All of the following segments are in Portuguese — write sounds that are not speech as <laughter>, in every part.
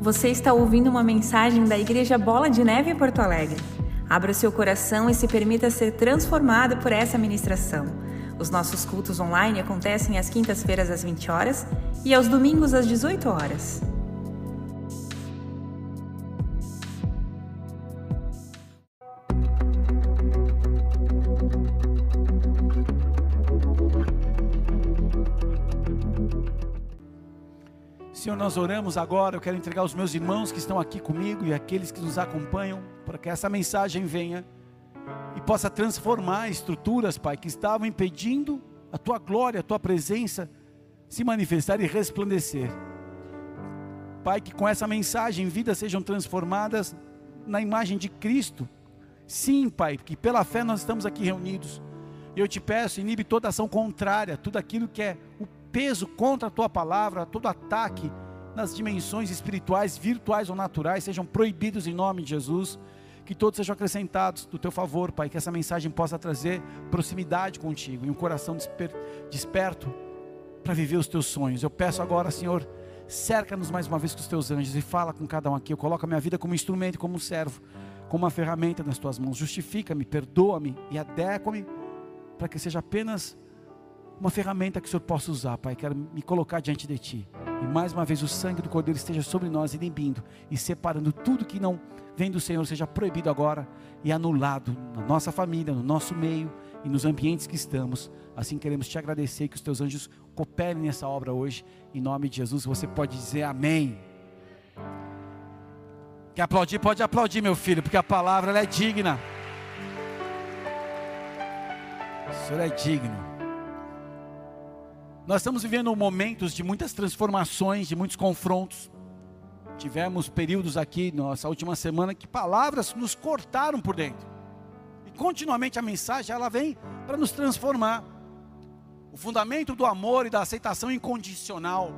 Você está ouvindo uma mensagem da Igreja Bola de Neve Porto Alegre. Abra seu coração e se permita ser transformado por essa ministração. Os nossos cultos online acontecem às quintas-feiras às 20 horas e aos domingos às 18 horas. Nós oramos agora. Eu quero entregar os meus irmãos que estão aqui comigo e aqueles que nos acompanham, para que essa mensagem venha e possa transformar estruturas, Pai, que estavam impedindo a tua glória, a tua presença se manifestar e resplandecer. Pai, que com essa mensagem vidas sejam transformadas na imagem de Cristo. Sim, Pai, que pela fé nós estamos aqui reunidos. Eu te peço, inibe toda ação contrária, tudo aquilo que é o peso contra a tua palavra, todo ataque nas dimensões espirituais, virtuais ou naturais, sejam proibidos em nome de Jesus. Que todos sejam acrescentados do teu favor, Pai. Que essa mensagem possa trazer proximidade contigo e um coração desper, desperto para viver os teus sonhos. Eu peço agora, Senhor, cerca-nos mais uma vez com os teus anjos e fala com cada um aqui. Eu coloco a minha vida como instrumento, como um servo, como uma ferramenta nas tuas mãos. Justifica-me, perdoa-me e adequa-me para que seja apenas uma ferramenta que o Senhor possa usar, Pai. Quero me colocar diante de Ti. E mais uma vez o sangue do Cordeiro esteja sobre nós, inibindo e separando tudo que não vem do Senhor, seja proibido agora e anulado na nossa família, no nosso meio e nos ambientes que estamos. Assim queremos te agradecer que os teus anjos cooperem nessa obra hoje. Em nome de Jesus, você pode dizer amém. Quer aplaudir? Pode aplaudir, meu filho, porque a palavra é digna. O Senhor é digno. Nós estamos vivendo momentos de muitas transformações, de muitos confrontos. Tivemos períodos aqui, nossa última semana, que palavras nos cortaram por dentro. E continuamente a mensagem, ela vem para nos transformar. O fundamento do amor e da aceitação incondicional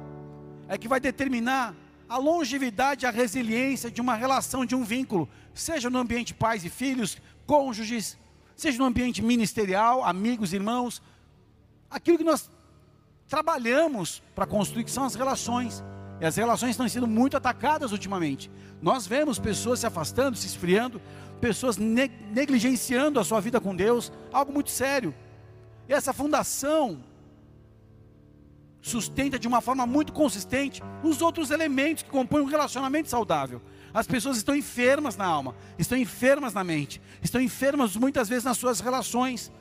é que vai determinar a longevidade, a resiliência de uma relação, de um vínculo, seja no ambiente pais e filhos, cônjuges, seja no ambiente ministerial, amigos, irmãos. Aquilo que nós trabalhamos para construir, que são as relações. E as relações estão sendo muito atacadas ultimamente. Nós vemos pessoas se afastando, se esfriando, pessoas ne negligenciando a sua vida com Deus, algo muito sério. E essa fundação sustenta de uma forma muito consistente os outros elementos que compõem um relacionamento saudável. As pessoas estão enfermas na alma, estão enfermas na mente, estão enfermas muitas vezes nas suas relações.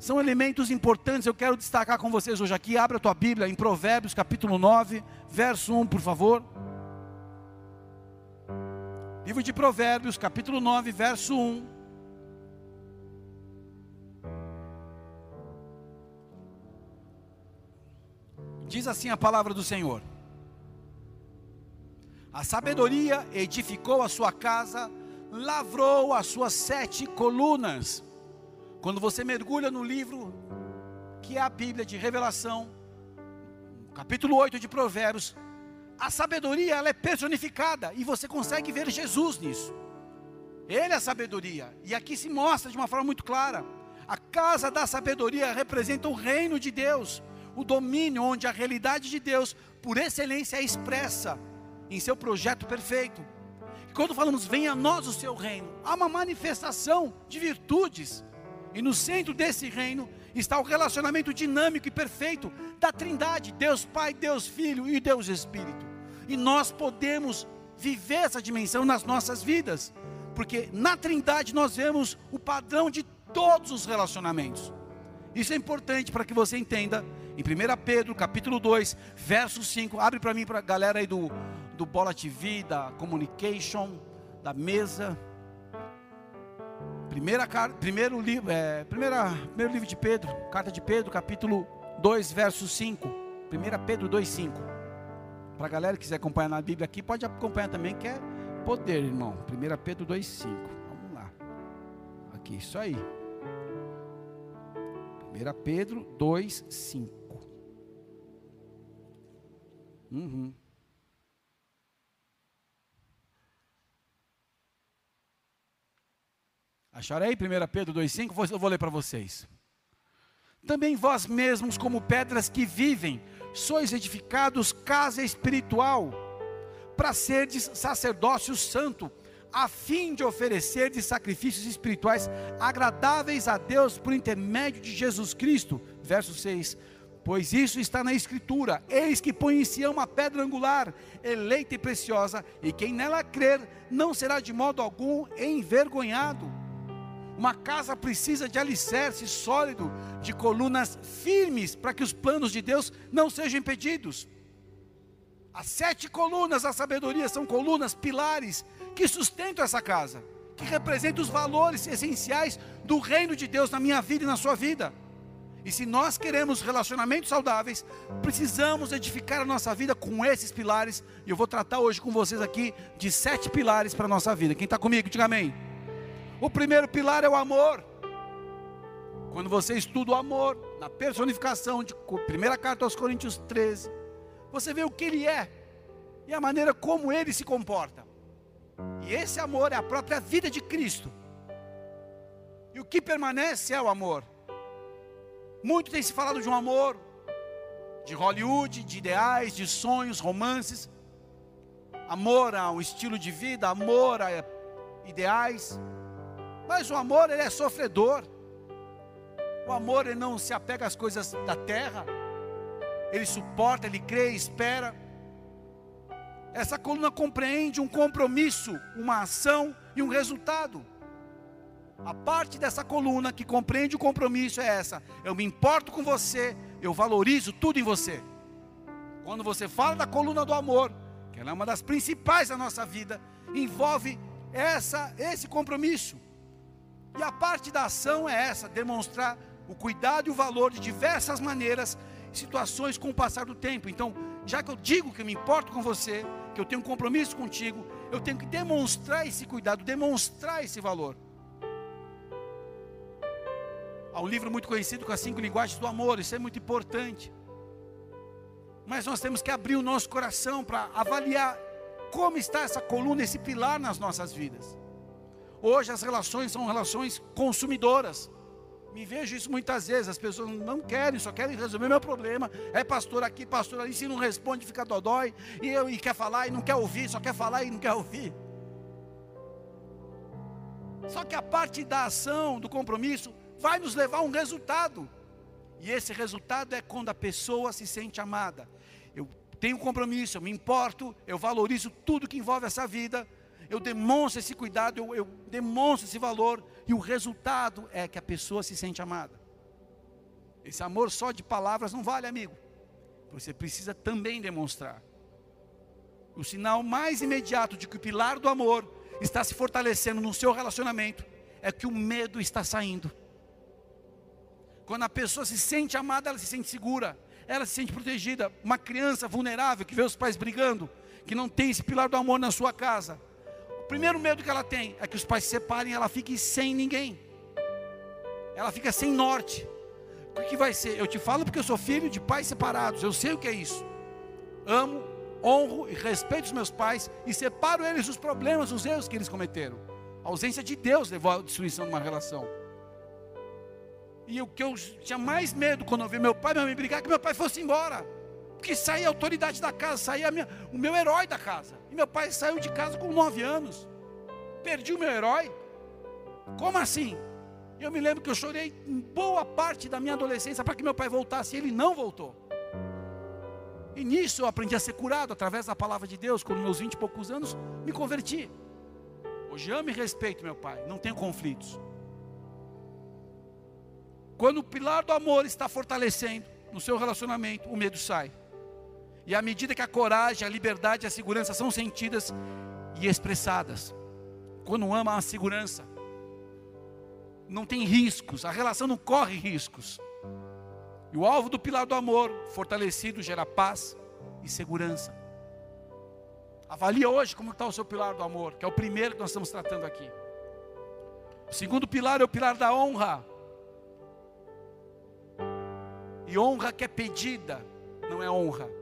São elementos importantes, eu quero destacar com vocês hoje aqui. Abra a tua Bíblia em Provérbios capítulo 9, verso 1, por favor. Livro de Provérbios, capítulo 9, verso 1. Diz assim a palavra do Senhor: A sabedoria edificou a sua casa, lavrou as suas sete colunas quando você mergulha no livro que é a Bíblia de Revelação, capítulo 8 de Provérbios, a sabedoria ela é personificada e você consegue ver Jesus nisso. Ele é a sabedoria. E aqui se mostra de uma forma muito clara. A casa da sabedoria representa o reino de Deus, o domínio onde a realidade de Deus, por excelência, é expressa em seu projeto perfeito. E quando falamos venha a nós o seu reino, há uma manifestação de virtudes e no centro desse reino está o relacionamento dinâmico e perfeito da Trindade, Deus Pai, Deus Filho e Deus Espírito. E nós podemos viver essa dimensão nas nossas vidas, porque na Trindade nós vemos o padrão de todos os relacionamentos. Isso é importante para que você entenda. Em 1 Pedro, capítulo 2, verso 5, abre para mim, para a galera aí do, do Bola TV, da Communication, da mesa. Primeira, primeiro, é, primeira, primeiro livro de Pedro, carta de Pedro, capítulo 2, verso 5. 1 Pedro 2, 5. Para a galera que quiser acompanhar na Bíblia aqui, pode acompanhar também, que é poder, irmão. 1 Pedro 2, 5. Vamos lá. Aqui, isso aí. 1 Pedro 2, 5. Uhum. Acharam aí 1 Pedro 2,5? Eu vou ler para vocês. Também vós mesmos, como pedras que vivem, sois edificados casa espiritual, para serdes sacerdócio santo, a fim de oferecer de sacrifícios espirituais agradáveis a Deus por intermédio de Jesus Cristo. Verso 6. Pois isso está na Escritura: Eis que põe em Sião uma pedra angular, eleita e preciosa, e quem nela crer não será de modo algum envergonhado. Uma casa precisa de alicerce sólido, de colunas firmes, para que os planos de Deus não sejam impedidos. As sete colunas da sabedoria são colunas, pilares, que sustentam essa casa, que representam os valores essenciais do reino de Deus na minha vida e na sua vida. E se nós queremos relacionamentos saudáveis, precisamos edificar a nossa vida com esses pilares. E eu vou tratar hoje com vocês aqui de sete pilares para a nossa vida. Quem está comigo, diga amém. O primeiro pilar é o amor. Quando você estuda o amor, na personificação de primeira carta aos Coríntios 13, você vê o que ele é e a maneira como ele se comporta. E esse amor é a própria vida de Cristo. E o que permanece é o amor. Muito tem se falado de um amor, de Hollywood, de ideais, de sonhos, romances. Amor a um estilo de vida, amor a ideais. Mas o amor ele é sofredor. O amor ele não se apega às coisas da terra ele suporta, ele crê, espera. Essa coluna compreende um compromisso, uma ação e um resultado. A parte dessa coluna que compreende o compromisso é essa: eu me importo com você, eu valorizo tudo em você. Quando você fala da coluna do amor, que ela é uma das principais da nossa vida, envolve essa esse compromisso. E a parte da ação é essa, demonstrar o cuidado e o valor de diversas maneiras situações com o passar do tempo. Então, já que eu digo que eu me importo com você, que eu tenho um compromisso contigo, eu tenho que demonstrar esse cuidado, demonstrar esse valor. Há um livro muito conhecido com as cinco linguagens do amor, isso é muito importante. Mas nós temos que abrir o nosso coração para avaliar como está essa coluna, esse pilar nas nossas vidas. Hoje as relações são relações consumidoras. Me vejo isso muitas vezes, as pessoas não querem, só querem resolver meu problema. É pastor aqui, pastor ali, se não responde, fica dodói, e, eu, e quer falar e não quer ouvir, só quer falar e não quer ouvir. Só que a parte da ação, do compromisso, vai nos levar a um resultado. E esse resultado é quando a pessoa se sente amada. Eu tenho compromisso, eu me importo, eu valorizo tudo que envolve essa vida eu demonstro esse cuidado, eu, eu demonstro esse valor, e o resultado é que a pessoa se sente amada. Esse amor só de palavras não vale, amigo. Você precisa também demonstrar. O sinal mais imediato de que o pilar do amor está se fortalecendo no seu relacionamento é que o medo está saindo. Quando a pessoa se sente amada, ela se sente segura, ela se sente protegida. Uma criança vulnerável que vê os pais brigando, que não tem esse pilar do amor na sua casa, primeiro medo que ela tem é que os pais se separem e ela fique sem ninguém. Ela fica sem norte. O que vai ser? Eu te falo porque eu sou filho de pais separados. Eu sei o que é isso. Amo, honro e respeito os meus pais e separo eles dos problemas, dos erros que eles cometeram. A ausência de Deus levou à destruição de uma relação. E o que eu tinha mais medo quando eu vi meu pai e mãe brigar, é que meu pai fosse embora. Porque saía a autoridade da casa, saía minha, o meu herói da casa. E meu pai saiu de casa com nove anos. Perdi o meu herói. Como assim? Eu me lembro que eu chorei em boa parte da minha adolescência para que meu pai voltasse. E ele não voltou. E nisso eu aprendi a ser curado através da palavra de Deus. Quando meus vinte e poucos anos, me converti. Hoje amo e respeito meu pai. Não tenho conflitos. Quando o pilar do amor está fortalecendo no seu relacionamento, o medo sai. E à medida que a coragem, a liberdade e a segurança são sentidas e expressadas, quando ama a segurança, não tem riscos, a relação não corre riscos. E o alvo do pilar do amor, fortalecido, gera paz e segurança. Avalie hoje como está o seu pilar do amor, que é o primeiro que nós estamos tratando aqui. O segundo pilar é o pilar da honra. E honra que é pedida, não é honra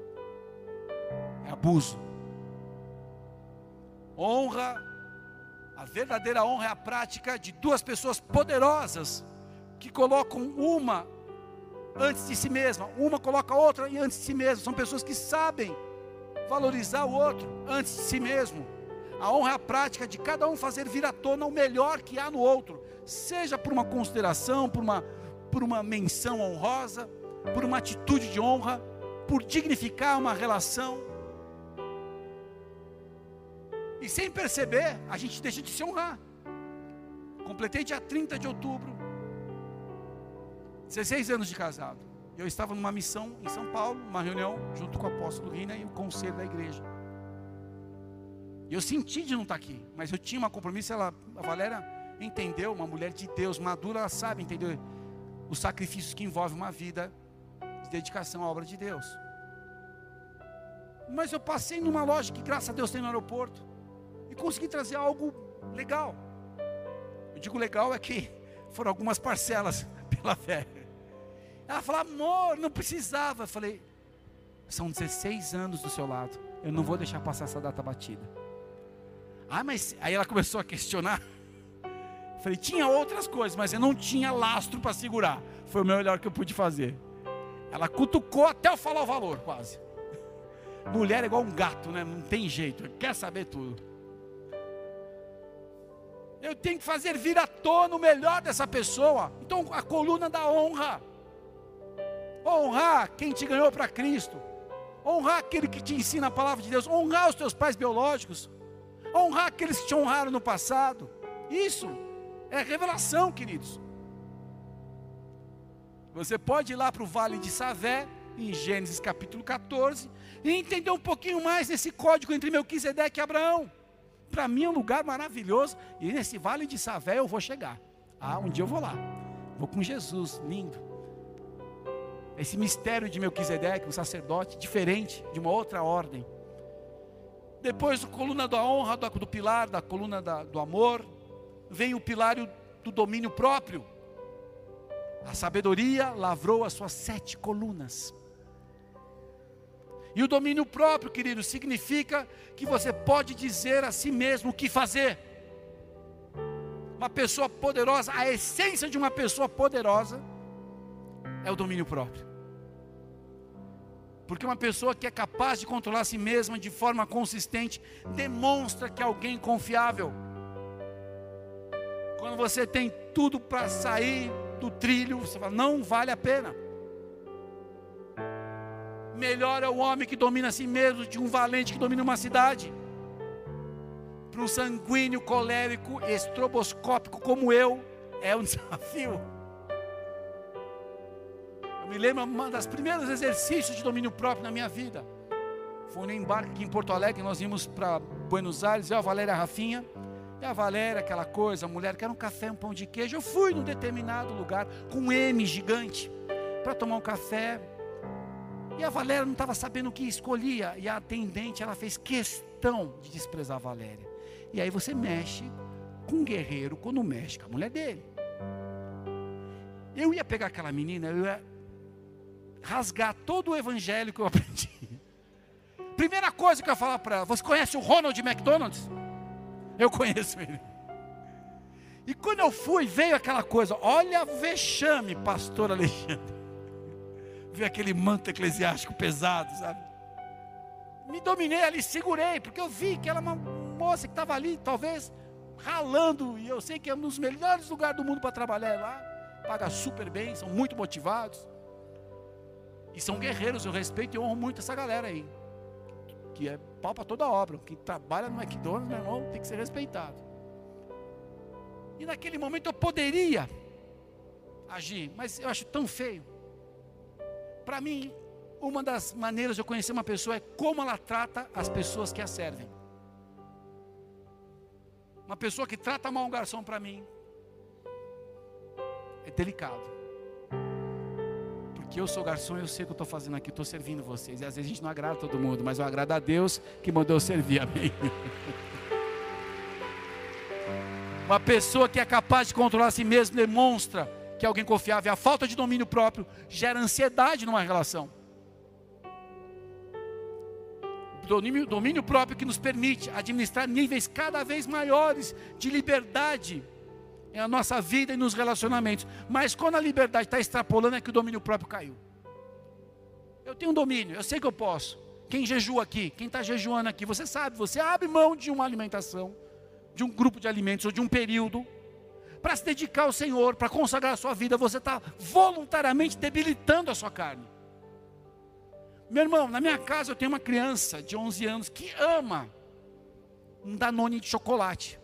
é abuso. Honra, a verdadeira honra é a prática de duas pessoas poderosas que colocam uma antes de si mesma, uma coloca a outra antes de si mesma. São pessoas que sabem valorizar o outro antes de si mesmo. A honra é a prática de cada um fazer vir à tona o melhor que há no outro, seja por uma consideração, por uma, por uma menção honrosa, por uma atitude de honra, por dignificar uma relação. E sem perceber, a gente deixa de se honrar. Completei dia 30 de outubro, 16 anos de casado. Eu estava numa missão em São Paulo, uma reunião junto com o apóstolo Rina e o conselho da igreja. Eu senti de não estar aqui, mas eu tinha um compromisso. Ela, a Valéria entendeu, uma mulher de Deus, madura, ela sabe entender os sacrifícios que envolvem uma vida de dedicação à obra de Deus. Mas eu passei numa loja que, graças a Deus, tem no aeroporto consegui trazer algo legal. Eu digo legal é que foram algumas parcelas <laughs> pela fé. Ela falou, amor, não precisava. Eu falei, são 16 anos do seu lado. Eu não vou deixar passar essa data batida. Ah, mas aí ela começou a questionar. Eu falei, tinha outras coisas, mas eu não tinha lastro para segurar. Foi o melhor que eu pude fazer. Ela cutucou até eu falar o valor, quase. <laughs> Mulher é igual um gato, né? Não tem jeito, quer saber tudo. Eu tenho que fazer vir à tona o melhor dessa pessoa. Então, a coluna da honra. Honrar quem te ganhou para Cristo. Honrar aquele que te ensina a palavra de Deus. Honrar os teus pais biológicos. Honrar aqueles que te honraram no passado. Isso é revelação, queridos. Você pode ir lá para o Vale de Savé, em Gênesis capítulo 14, e entender um pouquinho mais desse código entre Melquisedeque e Abraão. Para mim é um lugar maravilhoso. E nesse vale de Savé eu vou chegar. Ah, um dia eu vou lá. Vou com Jesus, lindo. Esse mistério de Melquisedeque, um sacerdote diferente, de uma outra ordem. Depois, a coluna da honra, do, pilar, da coluna da, do amor, vem o pilar do domínio próprio. A sabedoria lavrou as suas sete colunas. E o domínio próprio, querido, significa que você pode dizer a si mesmo o que fazer. Uma pessoa poderosa, a essência de uma pessoa poderosa é o domínio próprio. Porque uma pessoa que é capaz de controlar a si mesma de forma consistente demonstra que é alguém confiável. Quando você tem tudo para sair do trilho, você fala, não vale a pena. Melhor é o homem que domina a si mesmo de um valente que domina uma cidade. Para um sanguíneo, colérico, estroboscópico como eu, é um <laughs> desafio. Eu me lembro um dos primeiros exercícios de domínio próprio na minha vida. Foi no embarque aqui em Porto Alegre, nós íamos para Buenos Aires, eu, a Valéria Rafinha, e a Valéria, aquela coisa, a mulher quer um café, um pão de queijo. Eu fui num determinado lugar com um M gigante para tomar um café. E a Valéria não estava sabendo o que escolhia. E a atendente, ela fez questão de desprezar a Valéria. E aí você mexe com um guerreiro quando mexe com a mulher dele. Eu ia pegar aquela menina, eu ia rasgar todo o evangelho que eu <laughs> aprendi. Primeira coisa que eu ia falar para ela: Você conhece o Ronald McDonald's? Eu conheço ele. E quando eu fui, veio aquela coisa: Olha vexame, pastor Alexandre ver aquele manto eclesiástico pesado, sabe? Me dominei ali, segurei, porque eu vi que ela é uma moça que estava ali, talvez ralando, e eu sei que é um dos melhores lugares do mundo para trabalhar lá, paga super bem, são muito motivados, e são guerreiros, eu respeito e honro muito essa galera aí, que é pau para toda obra, quem trabalha no McDonald's, meu irmão, tem que ser respeitado. E naquele momento eu poderia agir, mas eu acho tão feio. Para mim, uma das maneiras de eu conhecer uma pessoa é como ela trata as pessoas que a servem. Uma pessoa que trata mal um garçom para mim é delicado. Porque eu sou garçom e eu sei o que eu estou fazendo aqui, estou servindo vocês. E às vezes a gente não agrada todo mundo, mas eu agrado a Deus que mandou eu servir. Amém. <laughs> Uma pessoa que é capaz de controlar a si mesmo demonstra que alguém confiável. A falta de domínio próprio gera ansiedade numa relação. Domínio, domínio próprio que nos permite administrar níveis cada vez maiores de liberdade em a nossa vida e nos relacionamentos. Mas quando a liberdade está extrapolando, é que o domínio próprio caiu. Eu tenho um domínio, eu sei que eu posso. Quem jejua aqui? Quem está jejuando aqui? Você sabe, você abre mão de uma alimentação, de um grupo de alimentos ou de um período, para se dedicar ao Senhor, para consagrar a sua vida. Você está voluntariamente debilitando a sua carne. Meu irmão, na minha casa eu tenho uma criança de 11 anos que ama um Danone de chocolate.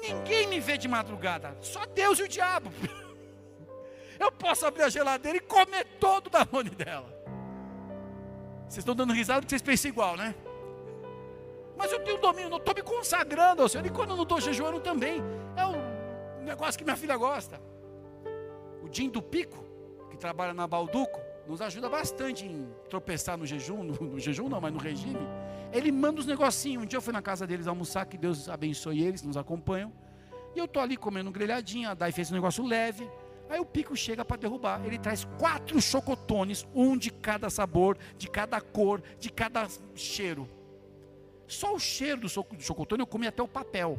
Ninguém me vê de madrugada, só Deus e o diabo. <laughs> Eu posso abrir a geladeira e comer todo o Danone dela. Vocês estão dando risada porque vocês pensam igual, né? Mas eu tenho domínio, não estou me consagrando ao Senhor. E quando eu não estou jejuando também. É um negócio que minha filha gosta. O Jim do Pico, que trabalha na Balduco, nos ajuda bastante em tropeçar no jejum, no, no, jejum não, mas no regime. Ele manda os negocinhos. Um dia eu fui na casa deles almoçar, que Deus abençoe eles, nos acompanham. E eu tô ali comendo um grelhadinho, a Dai fez um negócio leve. Aí o pico chega para derrubar. Ele traz quatro chocotones, um de cada sabor, de cada cor, de cada cheiro. Só o cheiro do chocotone eu comi até o papel.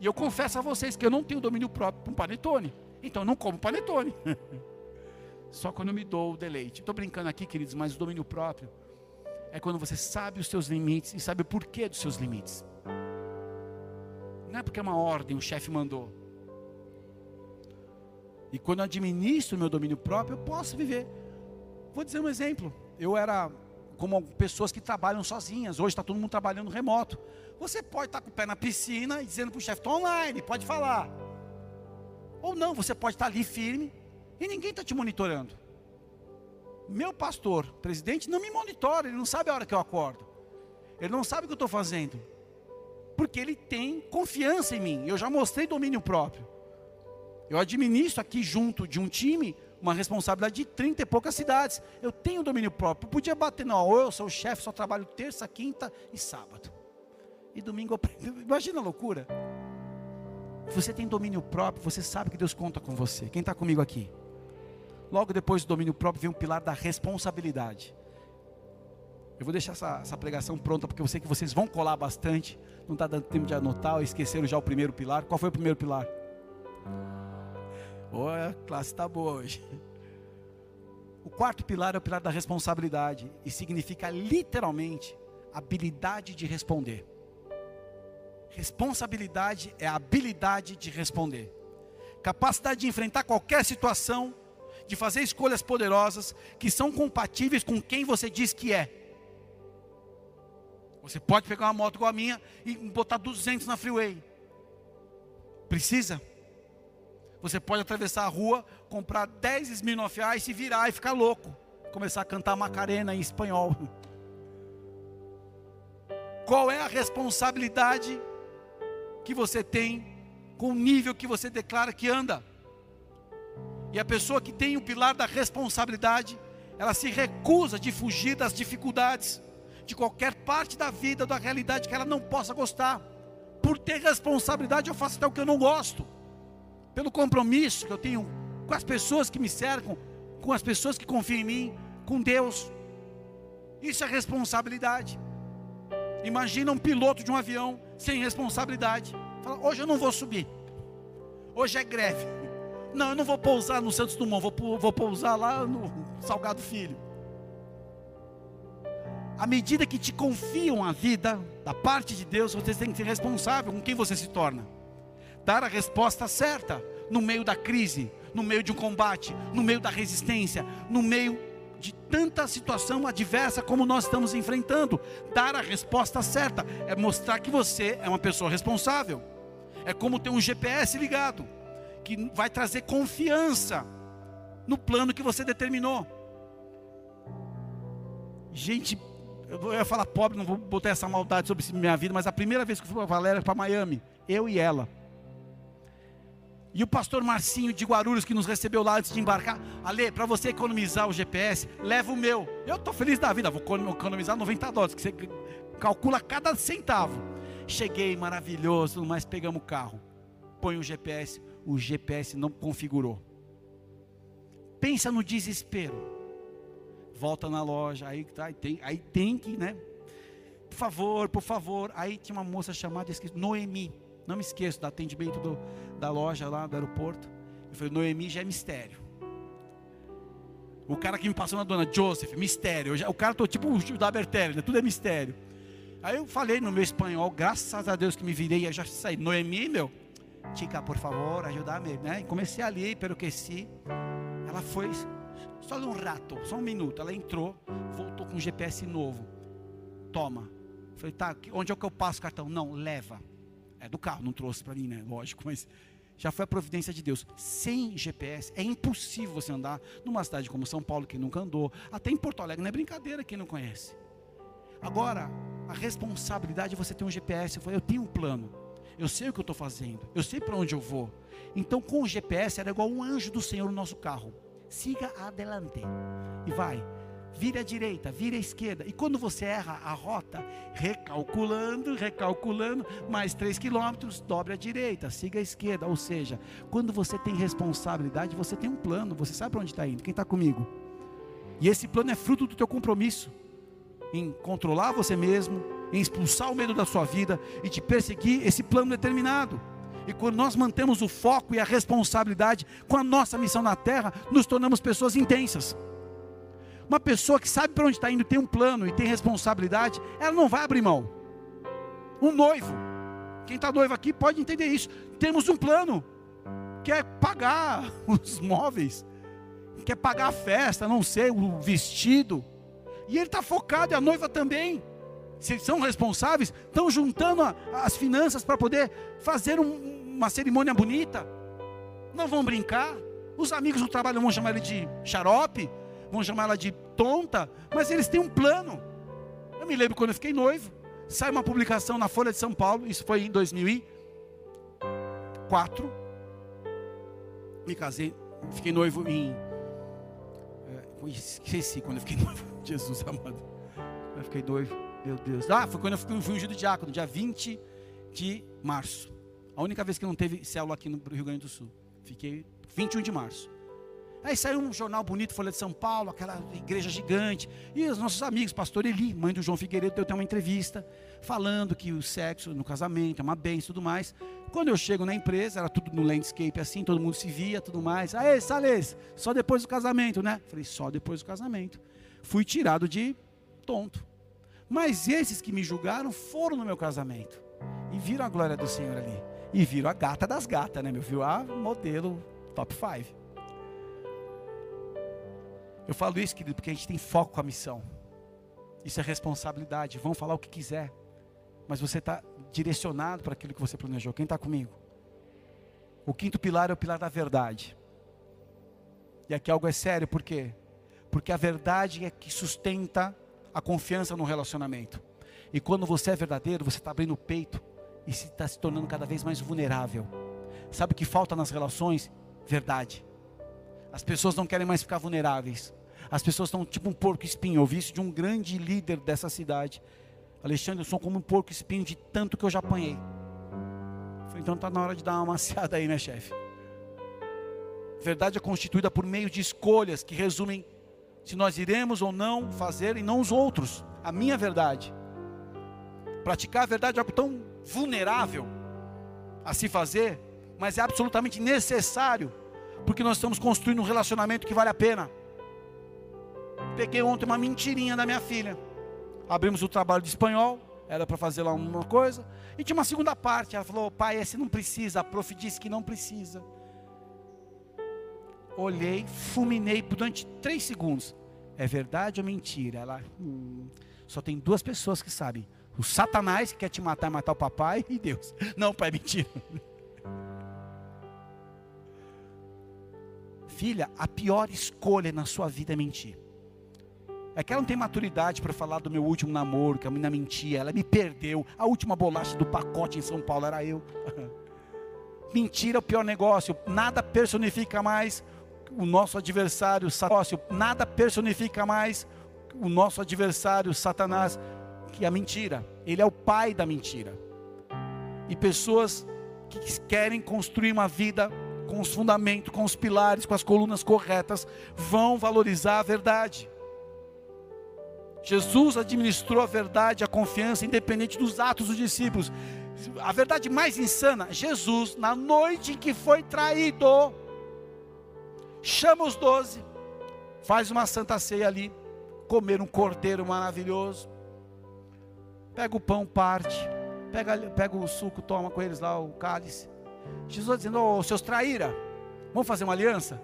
E eu confesso a vocês que eu não tenho domínio próprio para um panetone. Então eu não como panetone. <laughs> Só quando eu me dou o deleite. Estou brincando aqui, queridos, mas o domínio próprio é quando você sabe os seus limites e sabe o porquê dos seus limites. Não é porque é uma ordem, o chefe mandou. E quando eu administro o meu domínio próprio, eu posso viver. Vou dizer um exemplo. Eu era como pessoas que trabalham sozinhas. Hoje está todo mundo trabalhando remoto. Você pode estar com o pé na piscina e dizendo para o chefe, online, pode falar. Ou não, você pode estar ali firme e ninguém está te monitorando. Meu pastor, presidente, não me monitora, ele não sabe a hora que eu acordo. Ele não sabe o que eu estou fazendo. Porque ele tem confiança em mim. Eu já mostrei domínio próprio. Eu administro aqui junto de um time uma responsabilidade de 30 e poucas cidades. Eu tenho domínio próprio. Eu podia bater, não, eu sou o chefe, só trabalho terça, quinta e sábado. E domingo eu <laughs> Imagina a loucura. Você tem domínio próprio, você sabe que Deus conta com você. Quem está comigo aqui? Logo depois do domínio próprio vem o pilar da responsabilidade. Eu vou deixar essa, essa, pregação pronta, porque eu sei que vocês vão colar bastante. Não está dando tempo de anotar, esqueceram já o primeiro pilar. Qual foi o primeiro pilar? Olha, a classe está boa hoje. O quarto pilar é o pilar da responsabilidade. E significa literalmente habilidade de responder. Responsabilidade é a habilidade de responder. Capacidade de enfrentar qualquer situação de fazer escolhas poderosas que são compatíveis com quem você diz que é. Você pode pegar uma moto igual a minha e botar 200 na freeway. Precisa? Você pode atravessar a rua, comprar 10 Smirnoff Ice e virar e ficar louco. Começar a cantar Macarena em espanhol. Qual é a responsabilidade que você tem com o nível que você declara que anda? E a pessoa que tem o pilar da responsabilidade, ela se recusa de fugir das dificuldades, de qualquer parte da vida, da realidade que ela não possa gostar. Por ter responsabilidade, eu faço até o que eu não gosto. Pelo compromisso que eu tenho com as pessoas que me cercam, com as pessoas que confiam em mim, com Deus. Isso é responsabilidade. Imagina um piloto de um avião sem responsabilidade. Fala, hoje eu não vou subir. Hoje é greve. <laughs> Não, eu não vou pousar no Santos Dumont, vou, vou pousar lá no Salgado Filho. À medida que te confiam a vida da parte de Deus, você tem que ser responsável com quem você se torna. Dar a resposta certa no meio da crise, no meio de um combate, no meio da resistência, no meio de tanta situação adversa como nós estamos enfrentando. Dar a resposta certa é mostrar que você é uma pessoa responsável. É como ter um GPS ligado que vai trazer confiança no plano que você determinou. Gente, eu ia falar pobre, não vou botar essa maldade sobre minha vida, mas a primeira vez que eu fui para Valéria para Miami, eu e ela. E o pastor Marcinho de Guarulhos que nos recebeu lá antes de embarcar, Ale, para você economizar o GPS, leva o meu. Eu estou feliz da vida, vou economizar 90 dólares, que você calcula cada centavo. Cheguei maravilhoso, mas pegamos o carro. Põe o GPS, o GPS não configurou. Pensa no desespero. Volta na loja, aí, tá, tem, aí tem que, né? Por favor, por favor. Aí tinha uma moça chamada, esqueci, Noemi. Não me esqueço do atendimento do, da loja lá do aeroporto. Eu falei, Noemi já é mistério. O cara que me passou na dona Joseph, mistério. O cara tô tipo o da Bertelli, né? tudo é mistério. Aí eu falei no meu espanhol, graças a Deus que me virei, eu já saí. Noemi, meu, chica, por favor, ajudar-me, né? E comecei ali, pero que sim. Ela foi só um rato, só um minuto. Ela entrou, voltou com um GPS novo. Toma. Falei, tá, onde é que eu passo o cartão? Não, leva. É do carro, não trouxe para mim, né? Lógico, mas já foi a providência de Deus. Sem GPS é impossível você andar numa cidade como São Paulo, quem nunca andou, até em Porto Alegre, não é brincadeira quem não conhece. Agora, a responsabilidade é você ter um GPS. Eu, falei, eu tenho um plano, eu sei o que eu estou fazendo, eu sei para onde eu vou. Então, com o GPS, era igual um anjo do Senhor no nosso carro. Siga adelante e vai vire à direita, vire à esquerda. E quando você erra a rota, recalculando, recalculando, mais 3 quilômetros, dobre à direita, siga à esquerda. Ou seja, quando você tem responsabilidade, você tem um plano, você sabe para onde está indo. Quem está comigo? E esse plano é fruto do teu compromisso em controlar você mesmo, em expulsar o medo da sua vida e te perseguir esse plano determinado. E quando nós mantemos o foco e a responsabilidade com a nossa missão na terra, nos tornamos pessoas intensas. Uma pessoa que sabe para onde está indo, tem um plano e tem responsabilidade, ela não vai abrir mão. Um noivo, quem está noivo aqui pode entender isso. Temos um plano, que é pagar <laughs> os móveis, quer pagar a festa, não sei, o vestido. E ele está focado, e a noiva também. Se são responsáveis, estão juntando a, as finanças para poder fazer um, uma cerimônia bonita. Não vão brincar. Os amigos do trabalho vão chamar ele de xarope vão chamar ela de tonta, mas eles têm um plano. Eu me lembro quando eu fiquei noivo, sai uma publicação na Folha de São Paulo, isso foi em 2004. Me casei, fiquei noivo em. É, esqueci quando eu fiquei <laughs> noivo, Jesus amado. Eu fiquei noivo, meu Deus. Ah, foi quando eu fui, fui ungido diácono, dia 20 de março. A única vez que não teve célula aqui no Rio Grande do Sul. Fiquei 21 de março. Aí saiu um jornal bonito, Folha de São Paulo, aquela igreja gigante. E os nossos amigos, pastor Eli, mãe do João Figueiredo, deu até uma entrevista falando que o sexo no casamento é uma bênção e tudo mais. Quando eu chego na empresa, era tudo no landscape assim, todo mundo se via, tudo mais. Aê, Salles, só depois do casamento, né? Falei, só depois do casamento. Fui tirado de tonto. Mas esses que me julgaram foram no meu casamento. E viram a glória do Senhor ali. E viram a gata das gatas, né, meu? Viu a modelo top 5. Eu falo isso, querido, porque a gente tem foco com a missão. Isso é responsabilidade. Vão falar o que quiser. Mas você está direcionado para aquilo que você planejou. Quem está comigo? O quinto pilar é o pilar da verdade. E aqui algo é sério, por quê? Porque a verdade é que sustenta a confiança no relacionamento. E quando você é verdadeiro, você está abrindo o peito e está se tornando cada vez mais vulnerável. Sabe o que falta nas relações? Verdade. As pessoas não querem mais ficar vulneráveis. As pessoas estão tipo um porco espinho. Eu ouvi isso de um grande líder dessa cidade. Alexandre, eu sou como um porco espinho de tanto que eu já apanhei. Falei, então está na hora de dar uma <laughs> maciada aí, né, chefe? Verdade é constituída por meio de escolhas que resumem se nós iremos ou não fazer e não os outros. A minha verdade. Praticar a verdade é algo tão vulnerável a se fazer, mas é absolutamente necessário, porque nós estamos construindo um relacionamento que vale a pena. Peguei ontem uma mentirinha da minha filha. Abrimos o trabalho de espanhol, era para fazer lá uma coisa. E tinha uma segunda parte. Ela falou: pai, esse não precisa. A prof disse que não precisa. Olhei, fulminei durante três segundos. É verdade ou mentira? Ela, hum, só tem duas pessoas que sabem: o Satanás que quer te matar, matar o papai, e Deus. <laughs> Não, pai, mentira. <laughs> Filha, a pior escolha na sua vida é mentir. É que ela não tem maturidade para falar do meu último namoro, que a menina mentia, ela me perdeu. A última bolacha do pacote em São Paulo era eu. <laughs> Mentira é o pior negócio. Nada personifica mais o nosso adversário, nada personifica mais o nosso adversário, Satanás, que a mentira. Ele é o pai da mentira. E pessoas que querem construir uma vida com os fundamentos, com os pilares, com as colunas corretas, vão valorizar a verdade. Jesus administrou a verdade, a confiança, independente dos atos dos discípulos. A verdade mais insana, Jesus, na noite em que foi traído, chama os doze, faz uma santa ceia ali, comer um cordeiro maravilhoso, pega o pão, parte, pega, pega o suco, toma com eles lá o cálice. Jesus dizendo: Ô oh, seus traíra, vamos fazer uma aliança?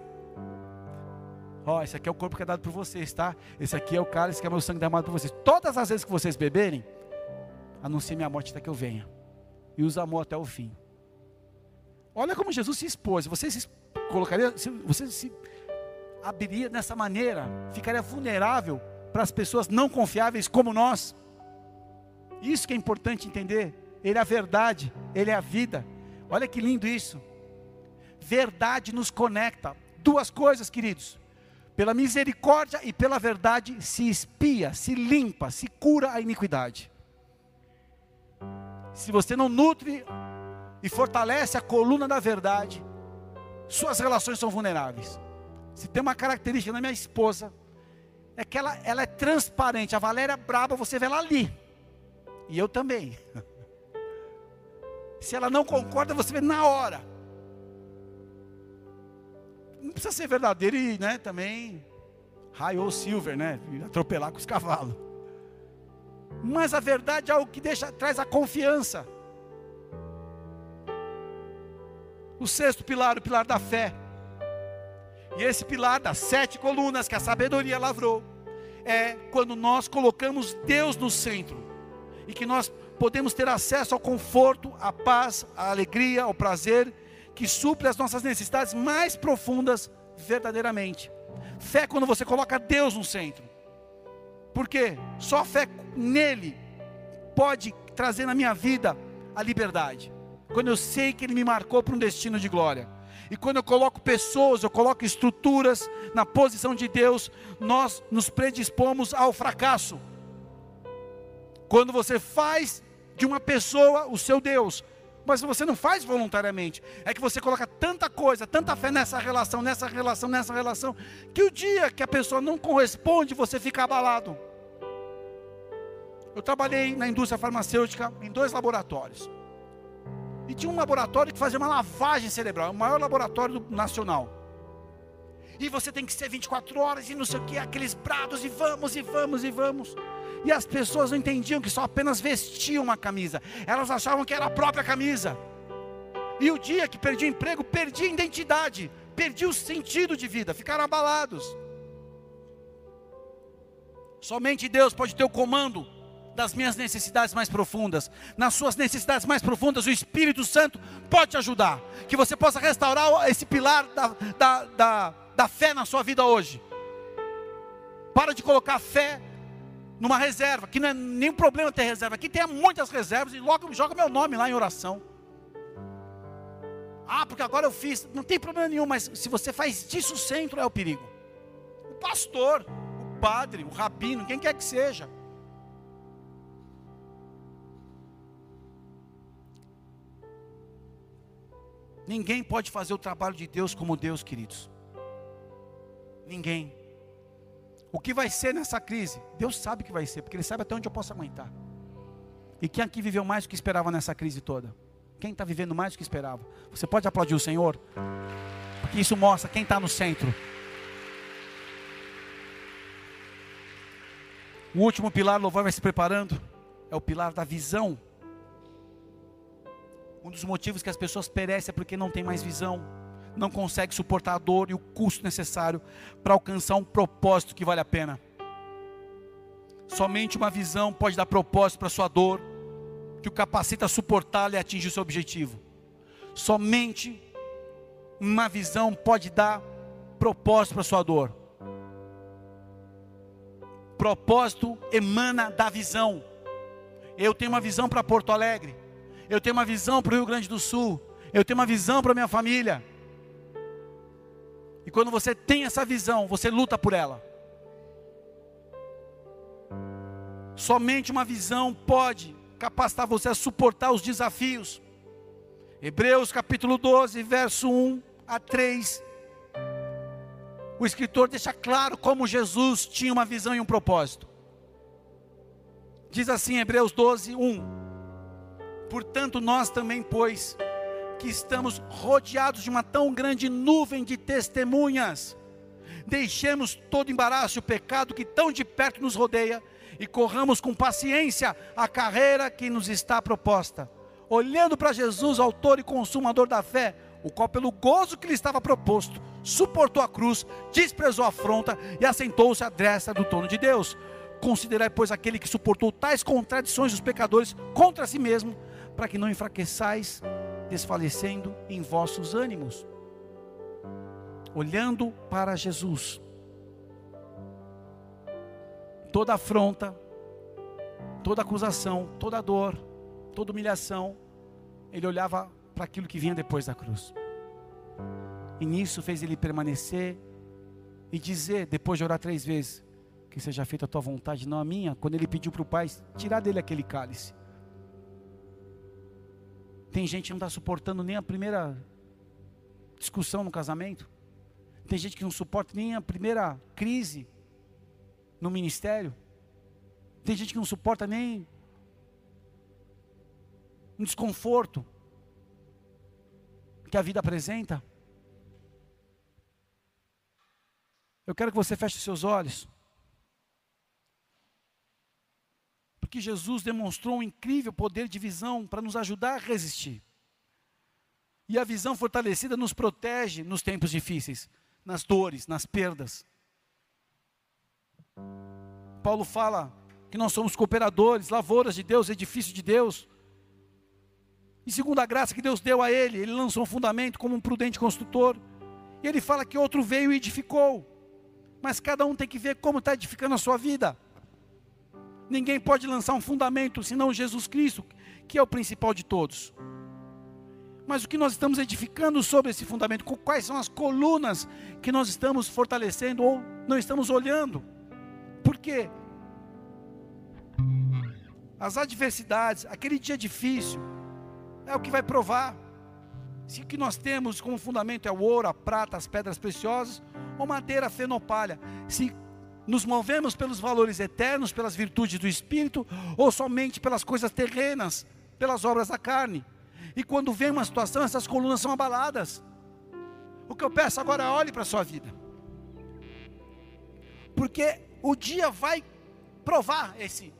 Ó, oh, esse aqui é o corpo que é dado por vocês, tá? Esse aqui é o cálice que é meu sangue derramado por vocês. Todas as vezes que vocês beberem, anuncie minha morte até que eu venha. E os amou até o fim. Olha como Jesus se expôs. Você se colocaria, você se abriria dessa maneira, ficaria vulnerável para as pessoas não confiáveis como nós. Isso que é importante entender. Ele é a verdade, ele é a vida. Olha que lindo isso. Verdade nos conecta. Duas coisas, queridos. Pela misericórdia e pela verdade se espia, se limpa, se cura a iniquidade. Se você não nutre e fortalece a coluna da verdade, suas relações são vulneráveis. Se tem uma característica na minha esposa, é que ela, ela é transparente. A Valéria é braba, você vê ela ali. E eu também. <laughs> Se ela não concorda, você vê na hora não precisa ser verdadeiro e né, também raio ou silver, né? Atropelar com os cavalos. Mas a verdade é algo que deixa, traz a confiança. O sexto pilar, o pilar da fé. E esse pilar das sete colunas que a sabedoria lavrou, é quando nós colocamos Deus no centro. E que nós podemos ter acesso ao conforto, à paz, à alegria, ao prazer que supre as nossas necessidades mais profundas verdadeiramente. Fé é quando você coloca Deus no centro. Porque só fé nele pode trazer na minha vida a liberdade. Quando eu sei que ele me marcou para um destino de glória. E quando eu coloco pessoas, eu coloco estruturas na posição de Deus, nós nos predispomos ao fracasso. Quando você faz de uma pessoa o seu Deus, mas você não faz voluntariamente. É que você coloca tanta coisa, tanta fé nessa relação, nessa relação, nessa relação, que o dia que a pessoa não corresponde, você fica abalado. Eu trabalhei na indústria farmacêutica em dois laboratórios. E tinha um laboratório que fazia uma lavagem cerebral, o maior laboratório nacional. E você tem que ser 24 horas e não sei o que, aqueles brados e vamos e vamos e vamos. E as pessoas não entendiam que só apenas vestiam uma camisa, elas achavam que era a própria camisa. E o dia que perdi o emprego, perdi a identidade, perdi o sentido de vida, ficaram abalados. Somente Deus pode ter o comando das minhas necessidades mais profundas. Nas suas necessidades mais profundas, o Espírito Santo pode te ajudar. Que você possa restaurar esse pilar da, da, da, da fé na sua vida hoje. Para de colocar fé numa reserva, que não é nenhum problema ter reserva. Aqui tem muitas reservas e logo joga meu nome lá em oração. Ah, porque agora eu fiz. Não tem problema nenhum, mas se você faz disso o centro, é o perigo. O pastor, o padre, o rabino, quem quer que seja. Ninguém pode fazer o trabalho de Deus como Deus, queridos. Ninguém. O que vai ser nessa crise? Deus sabe o que vai ser, porque Ele sabe até onde eu posso aguentar. E quem aqui viveu mais do que esperava nessa crise toda? Quem está vivendo mais do que esperava? Você pode aplaudir o Senhor? Porque isso mostra quem está no centro. O último pilar, louvor vai se preparando, é o pilar da visão. Um dos motivos que as pessoas perecem é porque não tem mais visão não consegue suportar a dor e o custo necessário para alcançar um propósito que vale a pena. Somente uma visão pode dar propósito para a sua dor, que o capacita a suportá-la e atingir o seu objetivo. Somente uma visão pode dar propósito para a sua dor. Propósito emana da visão. Eu tenho uma visão para Porto Alegre. Eu tenho uma visão para o Rio Grande do Sul. Eu tenho uma visão para minha família. E quando você tem essa visão, você luta por ela. Somente uma visão pode capacitar você a suportar os desafios. Hebreus capítulo 12, verso 1 a 3. O escritor deixa claro como Jesus tinha uma visão e um propósito. Diz assim, Hebreus 12, 1. Portanto, nós também, pois, que estamos rodeados de uma tão grande nuvem de testemunhas. Deixemos todo embaraço e o pecado que tão de perto nos rodeia e corramos com paciência a carreira que nos está proposta, olhando para Jesus, autor e consumador da fé, o qual, pelo gozo que lhe estava proposto, suportou a cruz, desprezou a afronta e assentou-se à destra do trono de Deus. Considerai, pois, aquele que suportou tais contradições dos pecadores contra si mesmo, para que não enfraqueçais, desfalecendo em vossos ânimos. Olhando para Jesus, toda afronta, toda acusação, toda dor, toda humilhação, ele olhava para aquilo que vinha depois da cruz. E nisso fez ele permanecer e dizer, depois de orar três vezes, que seja feita a tua vontade, não a minha, quando ele pediu para o Pai tirar dele aquele cálice. Tem gente que não está suportando nem a primeira discussão no casamento. Tem gente que não suporta nem a primeira crise no ministério. Tem gente que não suporta nem um desconforto que a vida apresenta. Eu quero que você feche seus olhos. Porque Jesus demonstrou um incrível poder de visão para nos ajudar a resistir. E a visão fortalecida nos protege nos tempos difíceis, nas dores, nas perdas. Paulo fala que nós somos cooperadores, lavouras de Deus, edifício de Deus. E segundo a graça que Deus deu a ele, ele lançou um fundamento como um prudente construtor. E ele fala que outro veio e edificou. Mas cada um tem que ver como está edificando a sua vida. Ninguém pode lançar um fundamento senão Jesus Cristo, que é o principal de todos. Mas o que nós estamos edificando sobre esse fundamento? Quais são as colunas que nós estamos fortalecendo ou não estamos olhando? Por quê? As adversidades, aquele dia difícil, é o que vai provar se o que nós temos como fundamento é o ouro, a prata, as pedras preciosas ou madeira fenopalha. Se nos movemos pelos valores eternos, pelas virtudes do Espírito, ou somente pelas coisas terrenas, pelas obras da carne. E quando vem uma situação, essas colunas são abaladas. O que eu peço agora é olhe para a sua vida. Porque o dia vai provar esse,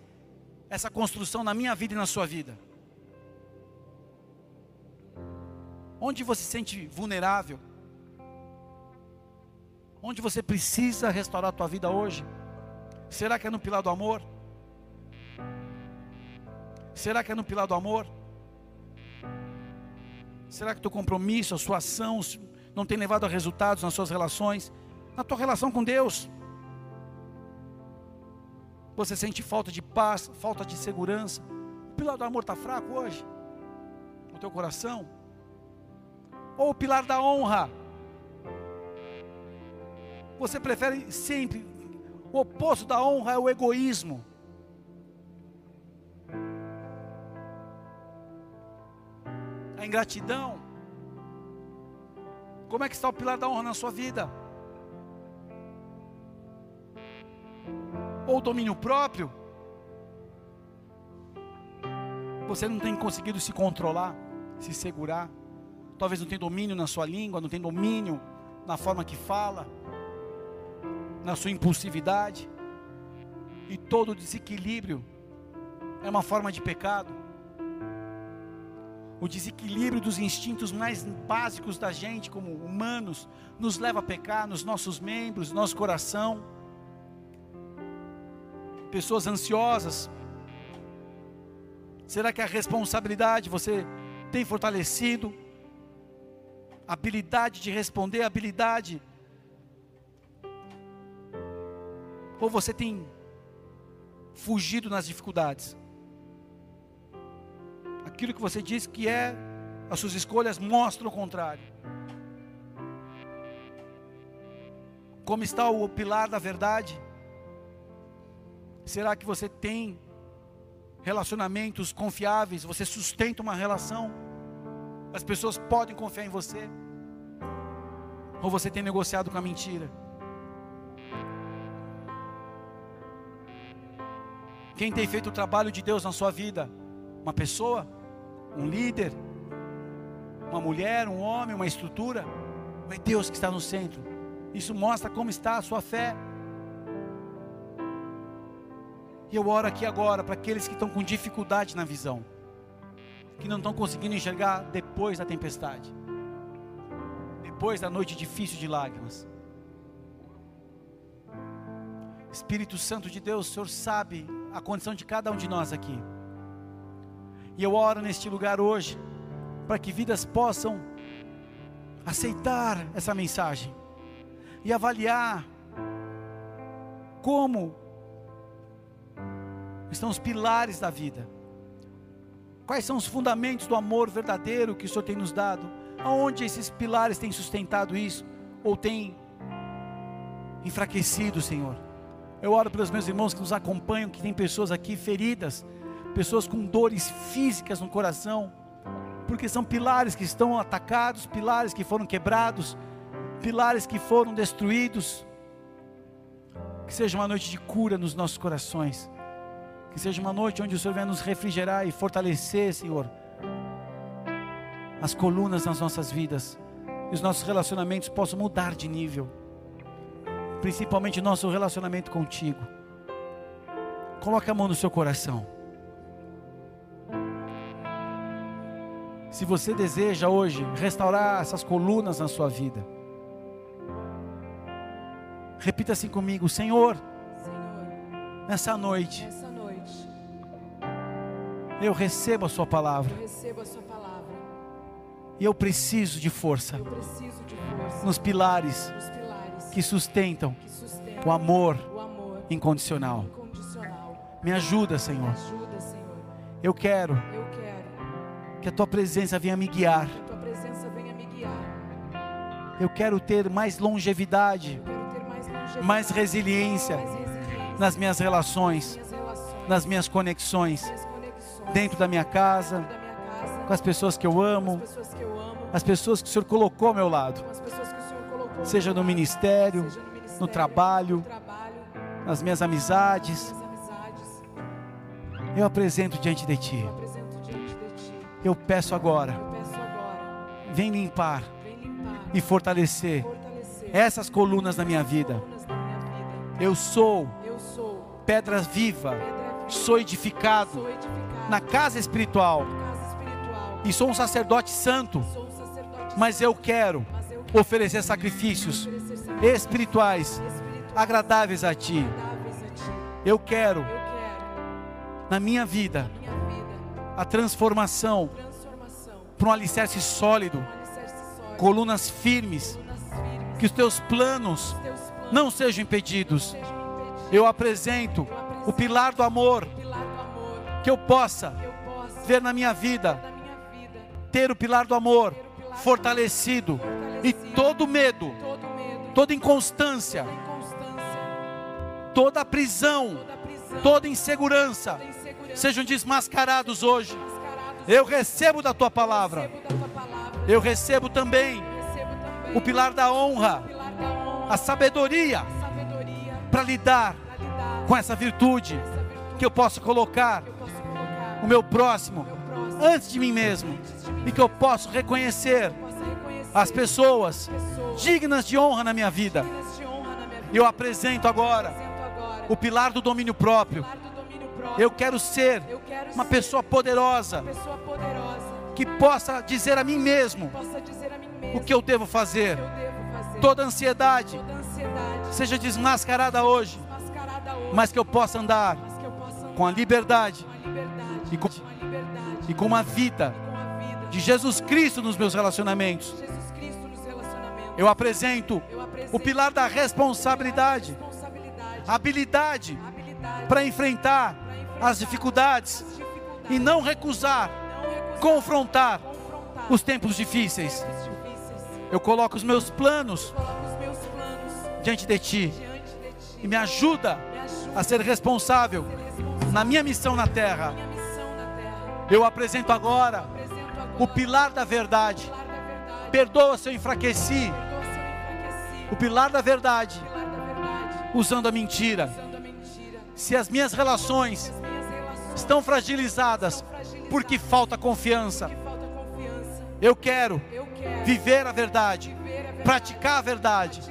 essa construção na minha vida e na sua vida. Onde você se sente vulnerável? Onde você precisa restaurar a tua vida hoje? Será que é no pilar do amor? Será que é no pilar do amor? Será que teu compromisso, a sua ação não tem levado a resultados nas suas relações? Na tua relação com Deus? Você sente falta de paz, falta de segurança? O pilar do amor está fraco hoje? No teu coração? Ou o pilar da honra? Você prefere sempre. O oposto da honra é o egoísmo. A ingratidão. Como é que está o pilar da honra na sua vida? Ou o domínio próprio? Você não tem conseguido se controlar, se segurar. Talvez não tenha domínio na sua língua, não tem domínio na forma que fala na sua impulsividade. E todo desequilíbrio é uma forma de pecado. O desequilíbrio dos instintos mais básicos da gente, como humanos, nos leva a pecar nos nossos membros, no nosso coração. Pessoas ansiosas. Será que a responsabilidade você tem fortalecido? habilidade de responder, habilidade Ou você tem fugido nas dificuldades? Aquilo que você diz que é, as suas escolhas mostram o contrário. Como está o pilar da verdade? Será que você tem relacionamentos confiáveis? Você sustenta uma relação? As pessoas podem confiar em você? Ou você tem negociado com a mentira? Quem tem feito o trabalho de Deus na sua vida? Uma pessoa? Um líder? Uma mulher? Um homem? Uma estrutura? Ou é Deus que está no centro? Isso mostra como está a sua fé. E eu oro aqui agora para aqueles que estão com dificuldade na visão, que não estão conseguindo enxergar depois da tempestade, depois da noite difícil de lágrimas. Espírito Santo de Deus, o Senhor sabe a condição de cada um de nós aqui. E eu oro neste lugar hoje, para que vidas possam aceitar essa mensagem e avaliar como estão os pilares da vida. Quais são os fundamentos do amor verdadeiro que o Senhor tem nos dado? Aonde esses pilares têm sustentado isso? Ou têm enfraquecido, Senhor? Eu oro pelos meus irmãos que nos acompanham, que tem pessoas aqui feridas, pessoas com dores físicas no coração, porque são pilares que estão atacados, pilares que foram quebrados, pilares que foram destruídos. Que seja uma noite de cura nos nossos corações. Que seja uma noite onde o Senhor venha nos refrigerar e fortalecer, Senhor, as colunas nas nossas vidas. E os nossos relacionamentos possam mudar de nível. Principalmente nosso relacionamento contigo. Coloque a mão no seu coração. Se você deseja hoje restaurar essas colunas na sua vida, repita assim comigo: Senhor, Senhor, nessa noite nessa noite eu recebo a Sua palavra eu a Sua palavra. e eu preciso de força Eu preciso de força nos pilares nos pilares que sustentam que sustentam o amor o amor incondicional. incondicional. Me ajuda, Me Senhor. ajuda, Senhor. Eu quero Eu quero que a Tua presença venha me guiar. venha me. Eu quero ter mais longevidade, ter mais longevidade, mais resiliência mais resiliência nas minhas relações, nas minhas relações, nas minhas conexões, minhas conexões, dentro da minha casa, dentro da minha casa, com as pessoas que eu amo, as pessoas que eu amo, as pessoas que o Senhor colocou ao meu lado, seja no ministério, no, trabalho, nas minhas amizades. Eu apresento diante de Ti. Eu peço agora, vem limpar e fortalecer essas colunas na minha vida. colunas da minha vida. Eu sou pedra viva, sou edificado na casa espiritual e sou um sacerdote santo, mas eu quero oferecer sacrifícios espirituais agradáveis a Ti. Eu quero na minha vida a transformação para um alicerce sólido, colunas firmes, que os teus planos não sejam impedidos. Eu apresento o pilar do amor que eu possa ver na minha vida, ter o pilar do amor fortalecido e todo medo, toda inconstância, toda prisão, toda insegurança sejam desmascarados hoje. Eu recebo da tua palavra, eu recebo também o pilar da honra, a sabedoria para lidar com essa virtude que eu possa colocar o meu próximo antes de mim mesmo e que eu possa reconhecer as pessoas dignas de honra na minha vida. Eu apresento agora o pilar do domínio próprio. Eu quero ser uma pessoa poderosa que possa dizer a mim mesmo o que eu devo fazer. Toda ansiedade seja desmascarada hoje, mas que eu possa andar com a liberdade e com- e uma vida e com a vida de Jesus Cristo nos meus relacionamentos. Eu apresento Eu apresento o pilar da responsabilidade, habilidade para enfrentar as dificuldades as dificuldades e não recusar não recusar, confrontar confrontar os tempos difíceis. tempos difíceis. Eu coloco os meus planos Coloco os meus planos diante de ti diante de ti. e me ajuda Me ajuda a ser responsável a ser responsável na minha missão na terra. na minha missão na terra. Eu apresento agora Apresento agora o pilar da verdade. pilar da verdade. Perdoa se eu enfraqueci. O pilar da verdade, usando a mentira. Se as minhas relações estão fragilizadas porque falta confiança, eu quero viver a verdade, praticar a verdade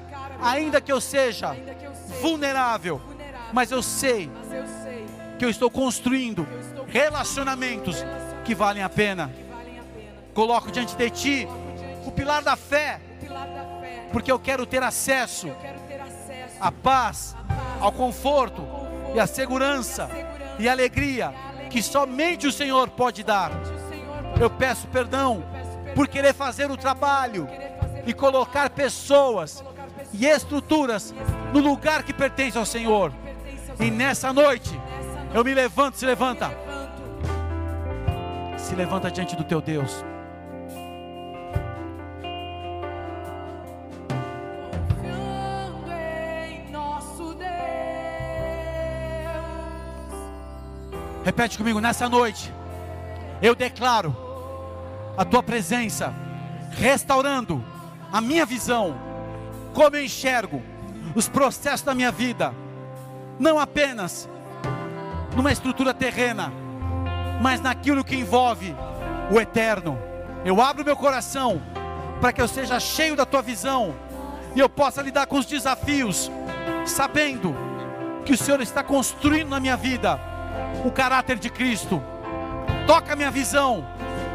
ainda que eu seja vulnerável, mas eu sei que eu estou construindo relacionamentos que valem a pena. Coloco diante de ti o pilar da fé, porque eu quero ter acesso à paz, ao conforto e à segurança e alegria que somente o Senhor pode dar. Eu peço perdão por querer fazer o trabalho e colocar pessoas e estruturas no lugar que pertence ao Senhor. E nessa noite, eu me levanto, se levanta, se levanta diante do teu Deus. Repete comigo, nessa noite, eu declaro a tua presença, restaurando a minha visão, como eu enxergo os processos da minha vida, não apenas numa estrutura terrena, mas naquilo que envolve o eterno. Eu abro meu coração para que eu seja cheio da tua visão e eu possa lidar com os desafios, sabendo que o Senhor está construindo na minha vida o caráter de Cristo. Toca a minha visão,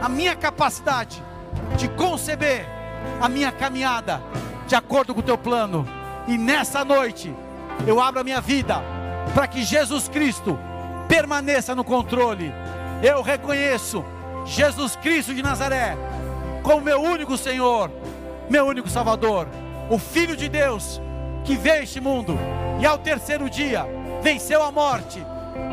a minha capacidade de conceber a minha caminhada de acordo com o teu plano. E nessa noite eu abro a minha vida para que Jesus Cristo permaneça no controle. Eu reconheço Jesus Cristo de Nazaré como meu único Senhor, meu único Salvador, o Filho de Deus que veio este mundo e ao terceiro dia venceu a morte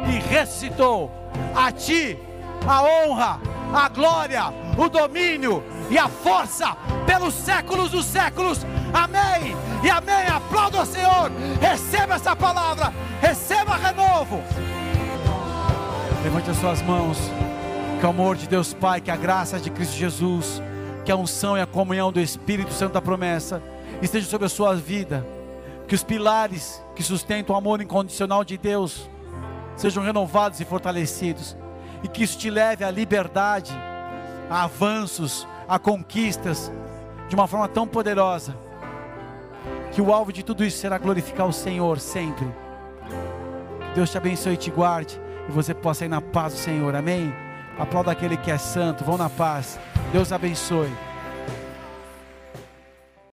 e ressuscitou. A ti a honra, a glória, o domínio e a força pelos séculos dos séculos. Amém e amém. Aplauda o Senhor. Receba essa palavra, receba renovo. Levante as suas mãos. Que o amor de Deus Pai, que a graça de Cristo Jesus, que a unção e a comunhão do Espírito Santo da promessa esteja sobre a sua vida. Que os pilares que sustentam o amor incondicional de Deus sejam renovados e fortalecidos. E que isso te leve à liberdade, a avanços, a conquistas, de uma forma tão poderosa. Que o alvo de tudo isso será glorificar o Senhor sempre. Que Deus te abençoe e te guarde. E você possa ir na paz do Senhor. Amém? Aplauda aquele que é santo. Vão na paz. Deus abençoe.